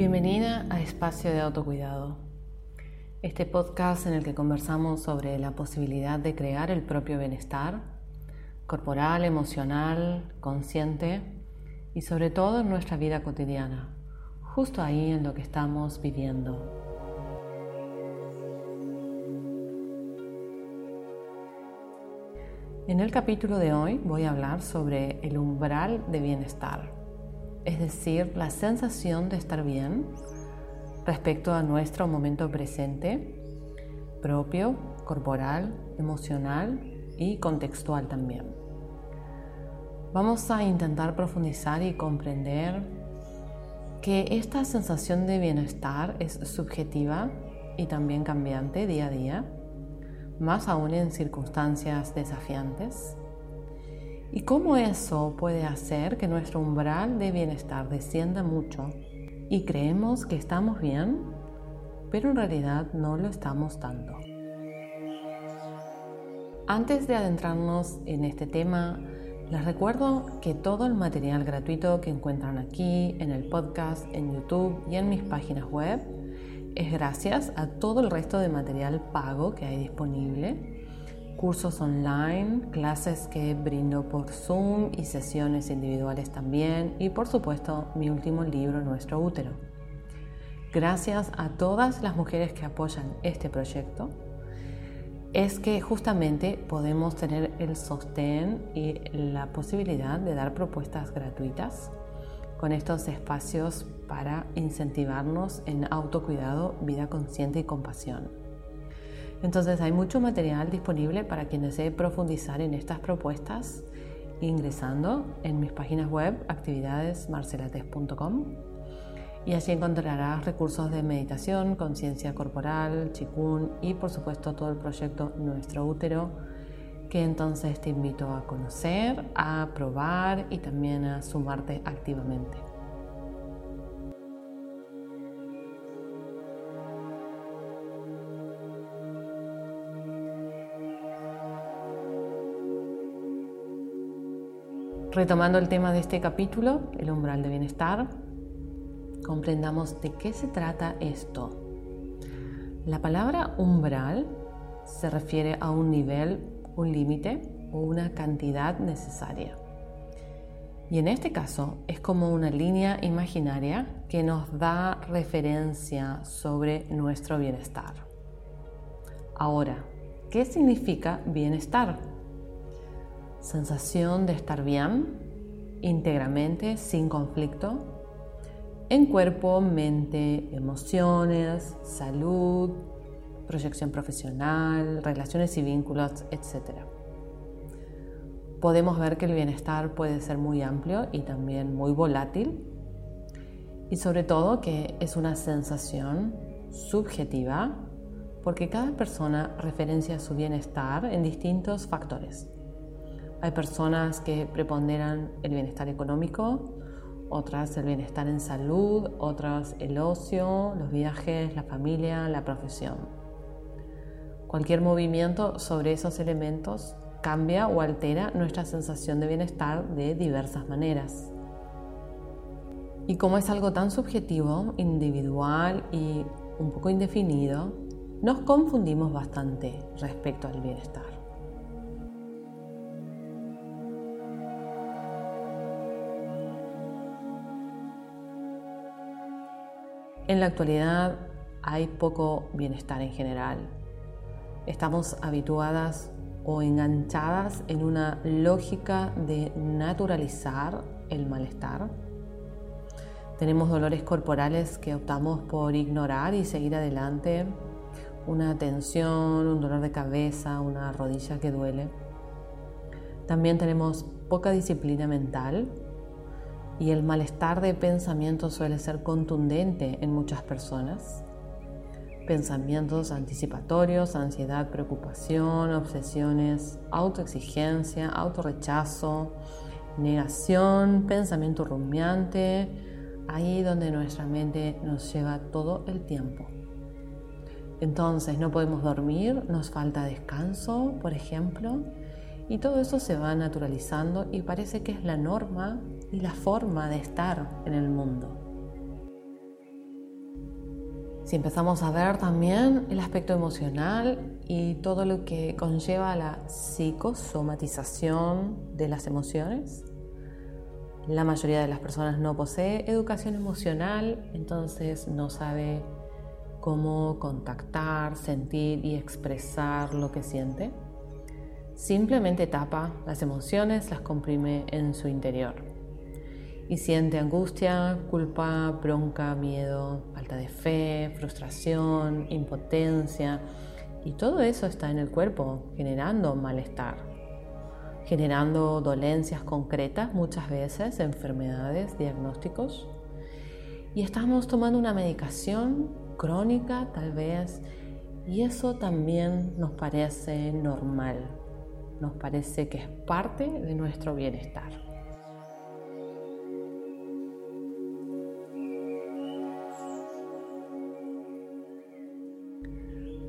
Bienvenida a Espacio de Autocuidado, este podcast en el que conversamos sobre la posibilidad de crear el propio bienestar corporal, emocional, consciente y sobre todo en nuestra vida cotidiana, justo ahí en lo que estamos viviendo. En el capítulo de hoy voy a hablar sobre el umbral de bienestar es decir, la sensación de estar bien respecto a nuestro momento presente, propio, corporal, emocional y contextual también. Vamos a intentar profundizar y comprender que esta sensación de bienestar es subjetiva y también cambiante día a día, más aún en circunstancias desafiantes y cómo eso puede hacer que nuestro umbral de bienestar descienda mucho y creemos que estamos bien, pero en realidad no lo estamos tanto. Antes de adentrarnos en este tema, les recuerdo que todo el material gratuito que encuentran aquí, en el podcast, en YouTube y en mis páginas web, es gracias a todo el resto de material pago que hay disponible cursos online, clases que brindo por Zoom y sesiones individuales también y por supuesto mi último libro, Nuestro útero. Gracias a todas las mujeres que apoyan este proyecto, es que justamente podemos tener el sostén y la posibilidad de dar propuestas gratuitas con estos espacios para incentivarnos en autocuidado, vida consciente y compasión. Entonces hay mucho material disponible para quien desee profundizar en estas propuestas ingresando en mis páginas web actividadesmarcelates.com y allí encontrarás recursos de meditación, conciencia corporal, chikun y por supuesto todo el proyecto Nuestro Útero que entonces te invito a conocer, a probar y también a sumarte activamente. Retomando el tema de este capítulo, el umbral de bienestar, comprendamos de qué se trata esto. La palabra umbral se refiere a un nivel, un límite o una cantidad necesaria. Y en este caso es como una línea imaginaria que nos da referencia sobre nuestro bienestar. Ahora, ¿qué significa bienestar? Sensación de estar bien, íntegramente, sin conflicto, en cuerpo, mente, emociones, salud, proyección profesional, relaciones y vínculos, etc. Podemos ver que el bienestar puede ser muy amplio y también muy volátil y sobre todo que es una sensación subjetiva porque cada persona referencia su bienestar en distintos factores. Hay personas que preponderan el bienestar económico, otras el bienestar en salud, otras el ocio, los viajes, la familia, la profesión. Cualquier movimiento sobre esos elementos cambia o altera nuestra sensación de bienestar de diversas maneras. Y como es algo tan subjetivo, individual y un poco indefinido, nos confundimos bastante respecto al bienestar. En la actualidad hay poco bienestar en general. Estamos habituadas o enganchadas en una lógica de naturalizar el malestar. Tenemos dolores corporales que optamos por ignorar y seguir adelante. Una tensión, un dolor de cabeza, una rodilla que duele. También tenemos poca disciplina mental y el malestar de pensamiento suele ser contundente en muchas personas. Pensamientos anticipatorios, ansiedad, preocupación, obsesiones, autoexigencia, autorrechazo, negación, pensamiento rumiante, ahí donde nuestra mente nos lleva todo el tiempo. Entonces no podemos dormir, nos falta descanso, por ejemplo, y todo eso se va naturalizando y parece que es la norma y la forma de estar en el mundo. Si empezamos a ver también el aspecto emocional y todo lo que conlleva la psicosomatización de las emociones, la mayoría de las personas no posee educación emocional, entonces no sabe cómo contactar, sentir y expresar lo que siente. Simplemente tapa las emociones, las comprime en su interior. Y siente angustia, culpa, bronca, miedo, falta de fe, frustración, impotencia. Y todo eso está en el cuerpo, generando malestar, generando dolencias concretas muchas veces, enfermedades, diagnósticos. Y estamos tomando una medicación crónica tal vez, y eso también nos parece normal nos parece que es parte de nuestro bienestar.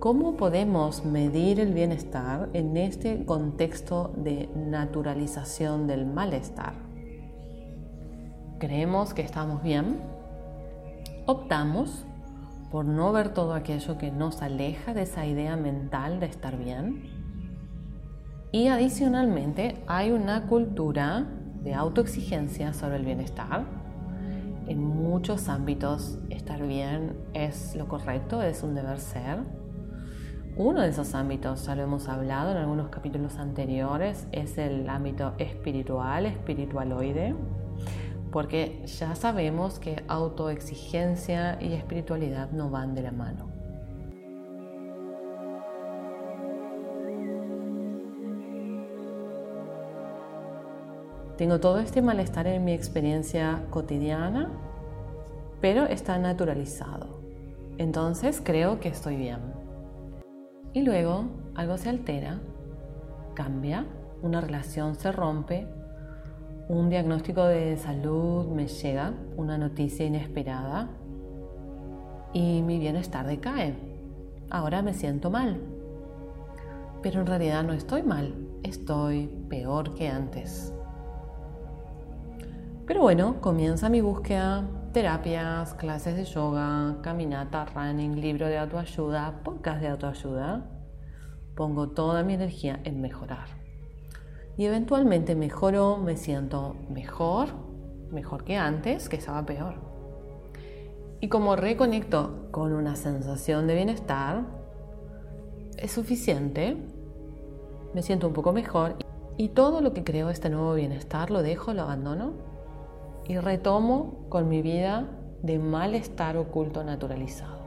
¿Cómo podemos medir el bienestar en este contexto de naturalización del malestar? ¿Creemos que estamos bien? ¿Optamos por no ver todo aquello que nos aleja de esa idea mental de estar bien? Y adicionalmente hay una cultura de autoexigencia sobre el bienestar. En muchos ámbitos estar bien es lo correcto, es un deber ser. Uno de esos ámbitos, ya lo hemos hablado en algunos capítulos anteriores, es el ámbito espiritual, espiritualoide, porque ya sabemos que autoexigencia y espiritualidad no van de la mano. Tengo todo este malestar en mi experiencia cotidiana, pero está naturalizado. Entonces creo que estoy bien. Y luego algo se altera, cambia, una relación se rompe, un diagnóstico de salud me llega, una noticia inesperada y mi bienestar decae. Ahora me siento mal. Pero en realidad no estoy mal, estoy peor que antes. Pero bueno, comienza mi búsqueda, terapias, clases de yoga, caminata, running, libro de autoayuda, podcast de autoayuda. Pongo toda mi energía en mejorar. Y eventualmente mejoro, me siento mejor, mejor que antes, que estaba peor. Y como reconecto con una sensación de bienestar, es suficiente, me siento un poco mejor y todo lo que creo este nuevo bienestar lo dejo, lo abandono y retomo con mi vida de malestar oculto naturalizado.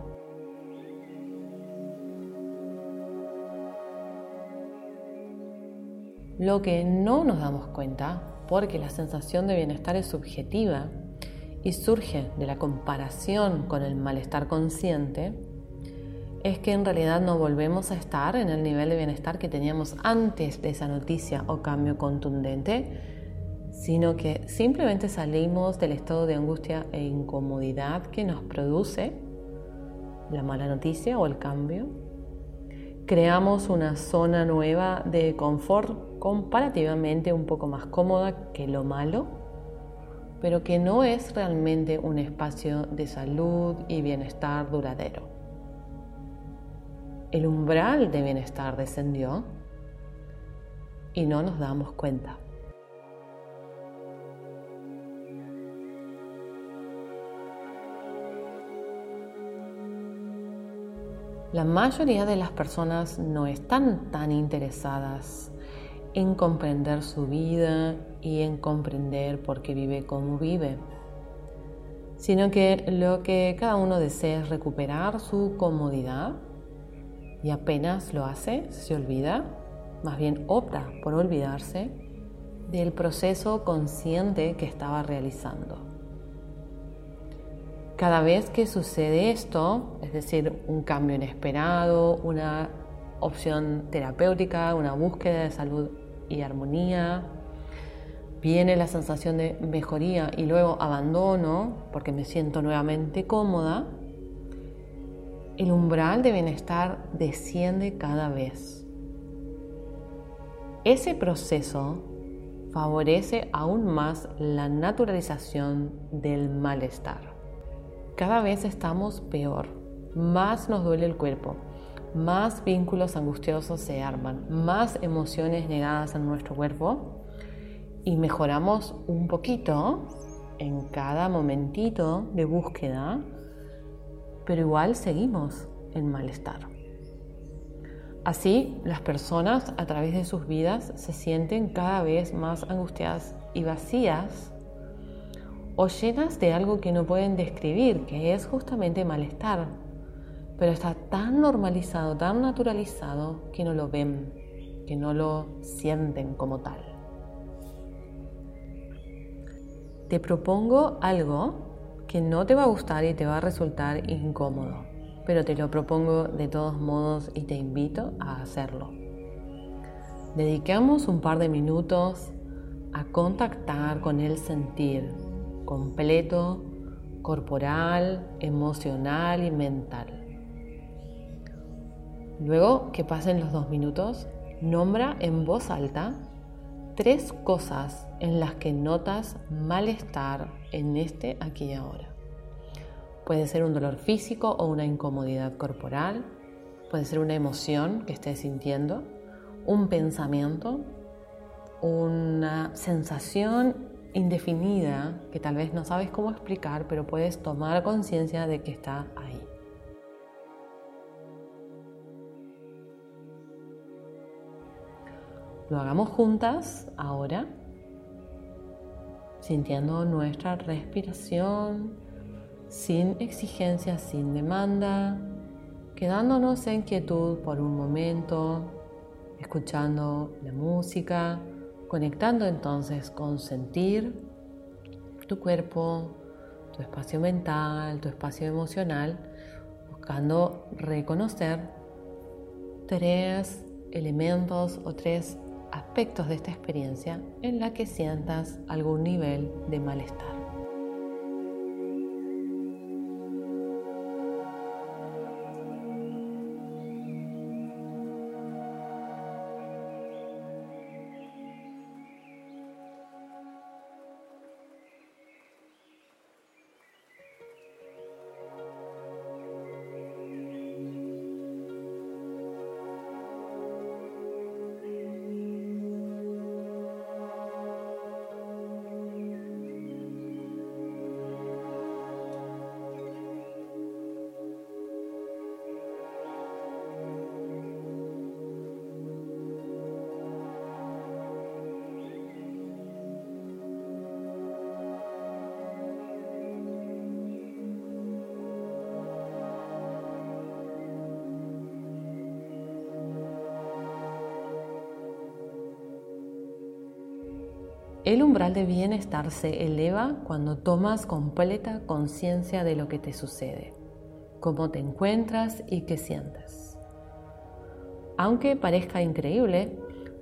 Lo que no nos damos cuenta, porque la sensación de bienestar es subjetiva y surge de la comparación con el malestar consciente, es que en realidad no volvemos a estar en el nivel de bienestar que teníamos antes de esa noticia o cambio contundente, sino que simplemente salimos del estado de angustia e incomodidad que nos produce la mala noticia o el cambio. Creamos una zona nueva de confort comparativamente un poco más cómoda que lo malo, pero que no es realmente un espacio de salud y bienestar duradero. El umbral de bienestar descendió y no nos damos cuenta. La mayoría de las personas no están tan interesadas en comprender su vida y en comprender por qué vive como vive, sino que lo que cada uno desea es recuperar su comodidad y apenas lo hace, se olvida, más bien opta por olvidarse del proceso consciente que estaba realizando. Cada vez que sucede esto, es decir, un cambio inesperado, una opción terapéutica, una búsqueda de salud y armonía, viene la sensación de mejoría y luego abandono porque me siento nuevamente cómoda, el umbral de bienestar desciende cada vez. Ese proceso favorece aún más la naturalización del malestar cada vez estamos peor. más nos duele el cuerpo, más vínculos angustiosos se arman, más emociones negadas en nuestro cuerpo y mejoramos un poquito en cada momentito de búsqueda, pero igual seguimos en malestar. Así, las personas a través de sus vidas se sienten cada vez más angustiadas y vacías o llenas de algo que no pueden describir, que es justamente malestar. Pero está tan normalizado, tan naturalizado, que no lo ven, que no lo sienten como tal. Te propongo algo que no te va a gustar y te va a resultar incómodo, pero te lo propongo de todos modos y te invito a hacerlo. Dedicamos un par de minutos a contactar con el sentir, completo, corporal, emocional y mental. Luego que pasen los dos minutos, nombra en voz alta tres cosas en las que notas malestar en este aquí y ahora. Puede ser un dolor físico o una incomodidad corporal, puede ser una emoción que estés sintiendo, un pensamiento, una sensación indefinida que tal vez no sabes cómo explicar, pero puedes tomar conciencia de que está ahí. Lo hagamos juntas ahora, sintiendo nuestra respiración, sin exigencia, sin demanda, quedándonos en quietud por un momento, escuchando la música conectando entonces con sentir tu cuerpo, tu espacio mental, tu espacio emocional, buscando reconocer tres elementos o tres aspectos de esta experiencia en la que sientas algún nivel de malestar. El umbral de bienestar se eleva cuando tomas completa conciencia de lo que te sucede, cómo te encuentras y qué sientes. Aunque parezca increíble,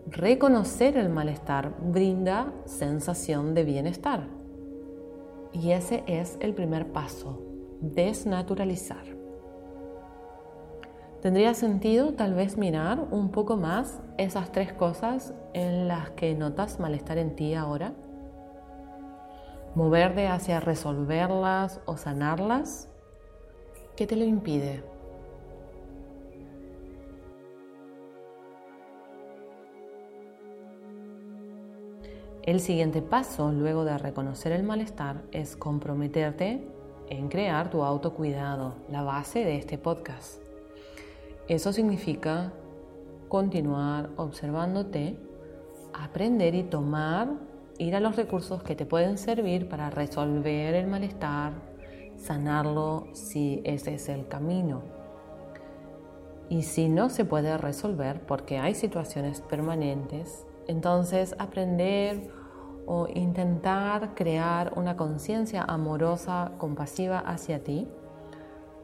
reconocer el malestar brinda sensación de bienestar. Y ese es el primer paso, desnaturalizar. Tendría sentido tal vez mirar un poco más esas tres cosas en las que notas malestar en ti ahora. Moverte hacia resolverlas o sanarlas. ¿Qué te lo impide? El siguiente paso, luego de reconocer el malestar, es comprometerte en crear tu autocuidado, la base de este podcast. Eso significa continuar observándote, aprender y tomar, ir a los recursos que te pueden servir para resolver el malestar, sanarlo si ese es el camino. Y si no se puede resolver porque hay situaciones permanentes, entonces aprender o intentar crear una conciencia amorosa, compasiva hacia ti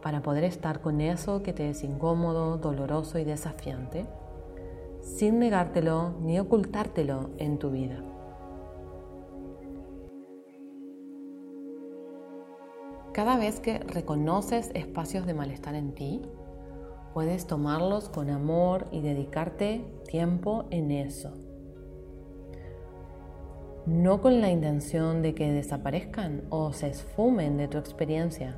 para poder estar con eso que te es incómodo, doloroso y desafiante, sin negártelo ni ocultártelo en tu vida. Cada vez que reconoces espacios de malestar en ti, puedes tomarlos con amor y dedicarte tiempo en eso. No con la intención de que desaparezcan o se esfumen de tu experiencia,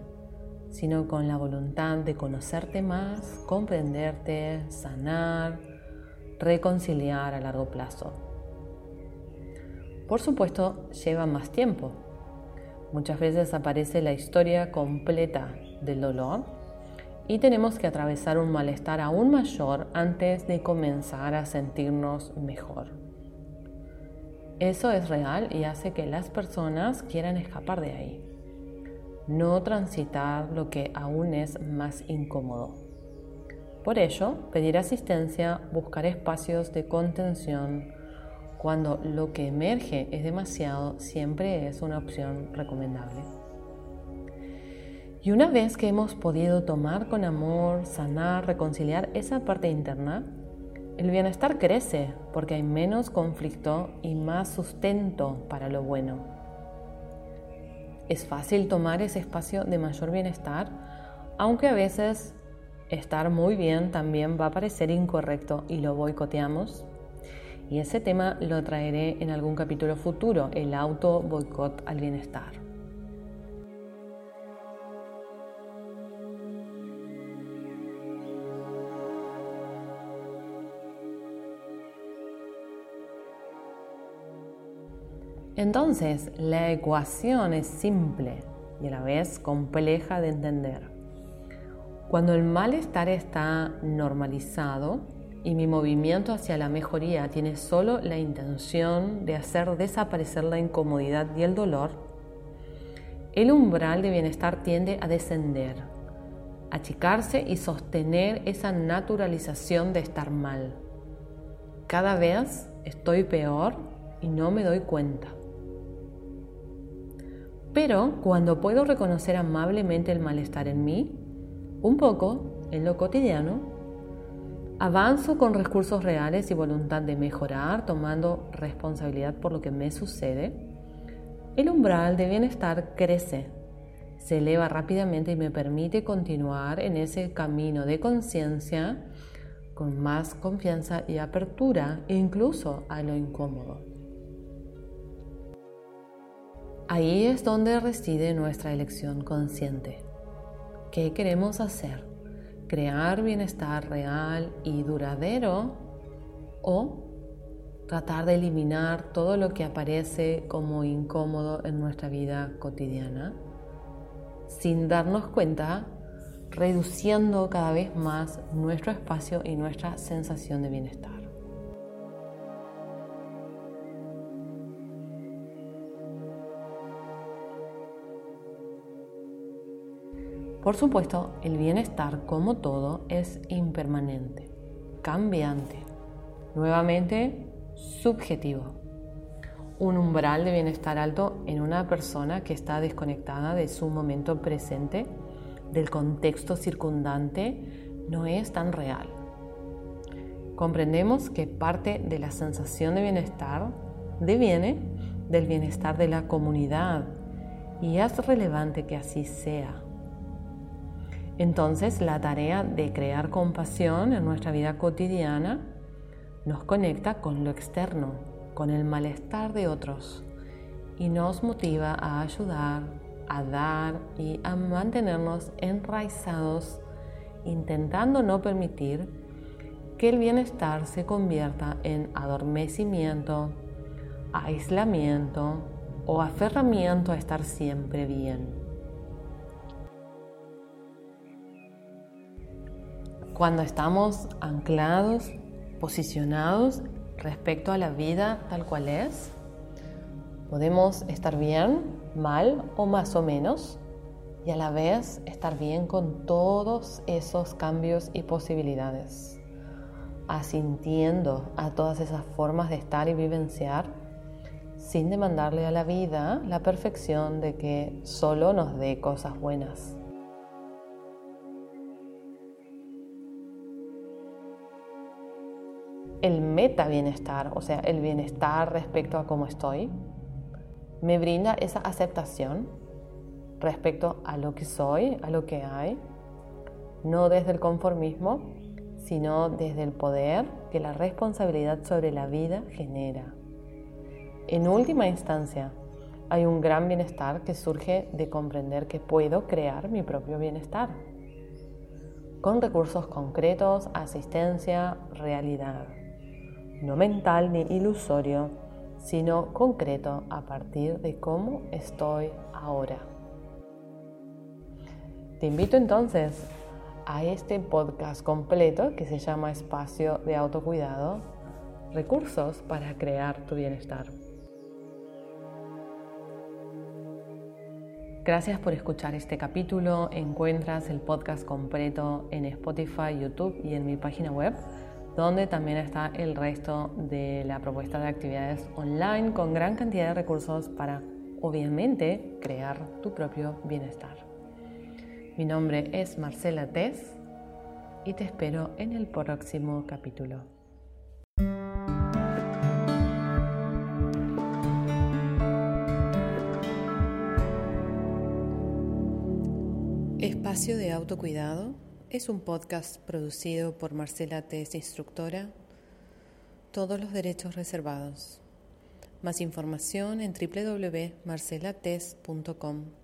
sino con la voluntad de conocerte más, comprenderte, sanar, reconciliar a largo plazo. Por supuesto, lleva más tiempo. Muchas veces aparece la historia completa del dolor y tenemos que atravesar un malestar aún mayor antes de comenzar a sentirnos mejor. Eso es real y hace que las personas quieran escapar de ahí, no transitar lo que aún es más incómodo. Por ello, pedir asistencia, buscar espacios de contención, cuando lo que emerge es demasiado, siempre es una opción recomendable. Y una vez que hemos podido tomar con amor, sanar, reconciliar esa parte interna, el bienestar crece porque hay menos conflicto y más sustento para lo bueno. Es fácil tomar ese espacio de mayor bienestar, aunque a veces estar muy bien también va a parecer incorrecto y lo boicoteamos y ese tema lo traeré en algún capítulo futuro, el auto boicot al bienestar. Entonces, la ecuación es simple y a la vez compleja de entender. Cuando el malestar está normalizado, y mi movimiento hacia la mejoría tiene solo la intención de hacer desaparecer la incomodidad y el dolor, el umbral de bienestar tiende a descender, achicarse y sostener esa naturalización de estar mal. Cada vez estoy peor y no me doy cuenta. Pero cuando puedo reconocer amablemente el malestar en mí, un poco, en lo cotidiano, Avanzo con recursos reales y voluntad de mejorar, tomando responsabilidad por lo que me sucede. El umbral de bienestar crece, se eleva rápidamente y me permite continuar en ese camino de conciencia con más confianza y apertura, incluso a lo incómodo. Ahí es donde reside nuestra elección consciente. ¿Qué queremos hacer? crear bienestar real y duradero o tratar de eliminar todo lo que aparece como incómodo en nuestra vida cotidiana sin darnos cuenta, reduciendo cada vez más nuestro espacio y nuestra sensación de bienestar. Por supuesto, el bienestar, como todo, es impermanente, cambiante, nuevamente subjetivo. Un umbral de bienestar alto en una persona que está desconectada de su momento presente, del contexto circundante, no es tan real. Comprendemos que parte de la sensación de bienestar deviene del bienestar de la comunidad y es relevante que así sea entonces la tarea de crear compasión en nuestra vida cotidiana nos conecta con lo externo, con el malestar de otros y nos motiva a ayudar, a dar y a mantenernos enraizados, intentando no permitir que el bienestar se convierta en adormecimiento, aislamiento o aferramiento a estar siempre bien. Cuando estamos anclados, posicionados respecto a la vida tal cual es, podemos estar bien, mal o más o menos, y a la vez estar bien con todos esos cambios y posibilidades, asintiendo a todas esas formas de estar y vivenciar, sin demandarle a la vida la perfección de que solo nos dé cosas buenas. El meta bienestar, o sea, el bienestar respecto a cómo estoy, me brinda esa aceptación respecto a lo que soy, a lo que hay, no desde el conformismo, sino desde el poder que la responsabilidad sobre la vida genera. En última instancia, hay un gran bienestar que surge de comprender que puedo crear mi propio bienestar con recursos concretos, asistencia, realidad, no mental ni ilusorio, sino concreto a partir de cómo estoy ahora. Te invito entonces a este podcast completo que se llama Espacio de Autocuidado, recursos para crear tu bienestar. Gracias por escuchar este capítulo. Encuentras el podcast completo en Spotify, YouTube y en mi página web, donde también está el resto de la propuesta de actividades online con gran cantidad de recursos para, obviamente, crear tu propio bienestar. Mi nombre es Marcela Tess y te espero en el próximo capítulo. Espacio de Autocuidado es un podcast producido por Marcela Tess, instructora. Todos los derechos reservados. Más información en www.marcelates.com.